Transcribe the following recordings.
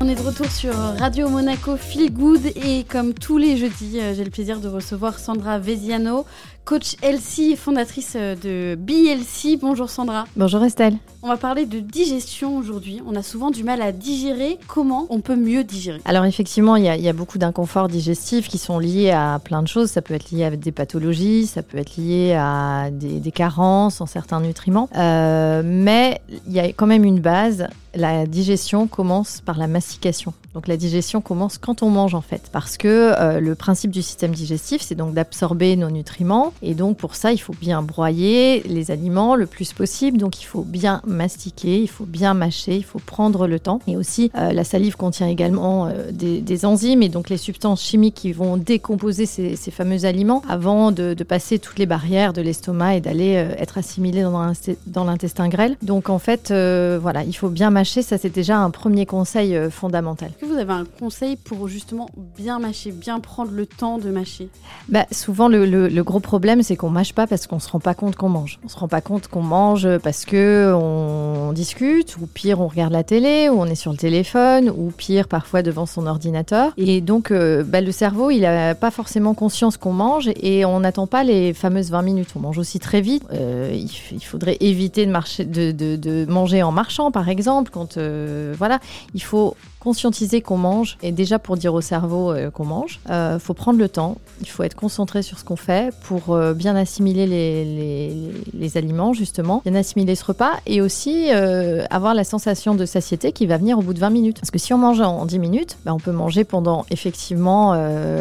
On est de retour sur Radio Monaco Feel Good et comme tous les jeudis, euh, j'ai le plaisir de recevoir Sandra Veziano, coach LC, fondatrice euh, de BLC. Bonjour Sandra. Bonjour Estelle. On va parler de digestion aujourd'hui. On a souvent du mal à digérer. Comment on peut mieux digérer? Alors effectivement, il y, a beaucoup d'inconforts digestifs qui sont liés à plein de choses. Ça peut être lié à des pathologies, ça peut être lié à des, carences en certains nutriments. Euh, mais il y a quand même une base. La digestion commence par la mastication. Donc la digestion commence quand on mange en fait, parce que euh, le principe du système digestif, c'est donc d'absorber nos nutriments, et donc pour ça, il faut bien broyer les aliments le plus possible. Donc il faut bien mastiquer, il faut bien mâcher, il faut prendre le temps. Et aussi, euh, la salive contient également euh, des, enzymes et donc les substances chimiques qui vont décomposer ces, fameux aliments avant de, passer toutes les barrières de l'estomac et d'aller être assimilés dans l'intestin grêle. Donc en fait, voilà, il faut bien mâcher. Ça, c'est déjà un premier conseil fondamental vous avez un conseil pour justement bien mâcher, bien prendre le temps de mâcher? Bah, Souvent, le, gros problème, c'est qu'on mâche pas parce qu'on se rend pas compte qu'on mange. On se rend pas compte qu'on mange parce que on discute, ou pire, on regarde la télé, ou on est sur le téléphone, ou pire, parfois devant son ordinateur. Et donc, euh, bah, le cerveau, il a pas forcément conscience qu'on mange et on n'attend pas les fameuses 20 minutes. On mange aussi très vite. Euh, il, faudrait éviter de, marcher, de, manger en marchant, par exemple. Quand, euh, voilà, il faut conscientiser qu'on mange et déjà pour dire au cerveau euh, qu'on mange, il euh, faut prendre le temps, il faut être concentré sur ce qu'on fait pour euh, bien assimiler les, aliments justement, bien assimiler ce repas et aussi avoir la sensation de satiété qui va venir au bout de 20 minutes. Parce que si on mange en 10 minutes, ben, on peut manger pendant effectivement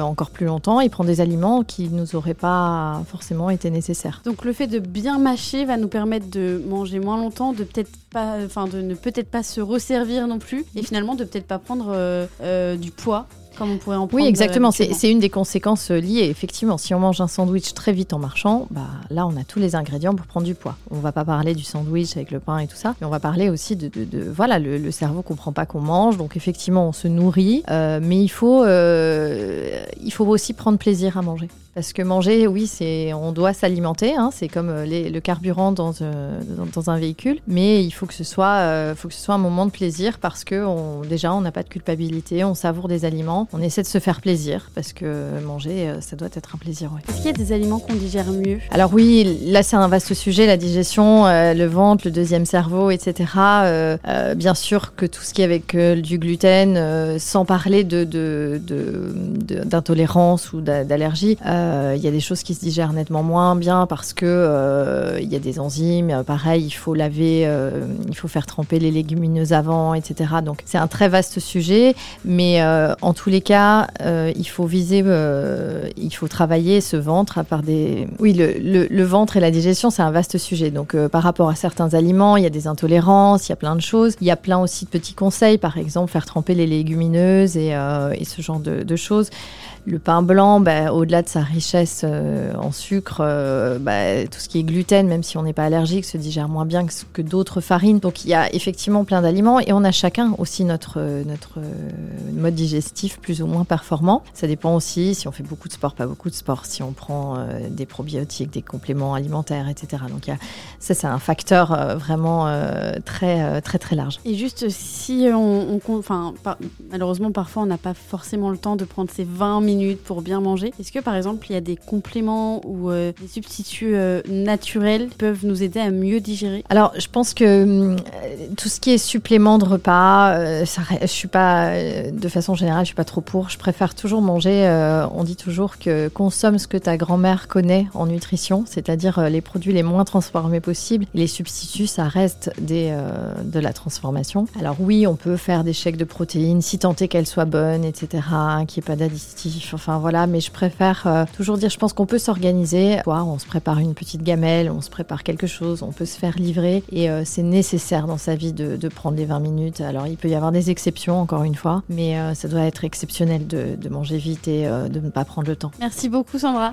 encore plus longtemps et prendre des aliments qui nous auraient pas forcément été nécessaires. Donc le fait de bien mâcher va nous permettre de manger moins longtemps, de peut-être pas, de ne peut-être pas se resservir non plus et finalement de peut-être pas prendre euh, euh, du poids comme on pourrait en prendre. Oui, exactement. C'est une des conséquences euh, liées. Effectivement, si on mange un sandwich très vite en marchant, bah, là, on a tous les ingrédients pour prendre du poids. On va pas parler du sandwich avec le pain et tout ça, mais on va parler aussi de, de, voilà, le, cerveau comprend pas qu'on mange, donc effectivement, on se nourrit, mais il faut, il faut aussi prendre plaisir à manger. Parce que manger, oui, c'est, on doit s'alimenter. Hein, c'est comme euh, le carburant dans, euh, dans, un véhicule. Mais il faut que ce soit, euh, faut que ce soit un moment de plaisir parce que on, déjà, on n'a pas de culpabilité, on savoure des aliments, on essaie de se faire plaisir parce que manger, ça doit être un plaisir. Est-ce qu'il y a des aliments qu'on digère mieux? Alors oui, là, c'est un vaste sujet, la digestion, le ventre, le deuxième cerveau, etc. bien sûr que tout ce qui est avec du gluten, sans parler de, de, d'intolérance ou d'allergie. Euh, il y a des choses qui se digèrent nettement moins bien parce que euh, il y a des enzymes. Euh, pareil, il faut laver, il faut faire tremper les légumineuses avant, etc. Donc c'est un très vaste sujet, mais en tous les cas, il faut viser, il faut travailler ce ventre à part des. Oui, le, ventre et la digestion, c'est un vaste sujet. Donc par rapport à certains aliments, il y a des intolérances, il y a plein de choses. Il y a plein aussi de petits conseils, par exemple faire tremper les légumineuses et, ce genre de, choses. Le pain blanc, bah, au-delà de sa richesse euh, en sucre, euh, bah, tout ce qui est gluten, même si on n'est pas allergique, se digère moins bien que, d'autres farines. Donc il y a effectivement plein d'aliments et on a chacun aussi notre mode digestif plus ou moins performant. Ça dépend aussi si on fait beaucoup de sport, pas beaucoup de sport, si on prend euh, des probiotiques, des compléments alimentaires, etc. Donc y a, ça, c'est un facteur vraiment très, très, très large. Et juste si on, enfin, malheureusement, parfois on n'a pas forcément le temps de prendre ces 20 minutes pour bien manger. Est-ce que par exemple il y a des compléments ou euh, des substituts euh, naturels qui peuvent nous aider à mieux digérer? Alors je pense que euh, tout ce qui est supplément de repas, ça, je suis pas de façon générale, je suis pas trop pour. Je préfère toujours manger. on dit toujours que consomme ce que ta grand-mère connaît en nutrition, c'est-à-dire les produits les moins transformés possibles. Les substituts, ça reste des, de la transformation. Alors oui, on peut faire des chèques de protéines si tant est qu'elles soient bonnes, etc., qu'il n'y ait pas d'additifs Enfin voilà, mais je préfère euh, toujours dire, je pense qu'on peut s'organiser. On se prépare une petite gamelle, on se prépare quelque chose, on peut se faire livrer et euh, c'est nécessaire dans sa vie de, prendre les 20 minutes. Alors il peut y avoir des exceptions, encore une fois, mais euh, ça doit être de, de manger vite et de ne pas prendre le temps. Merci beaucoup Sandra.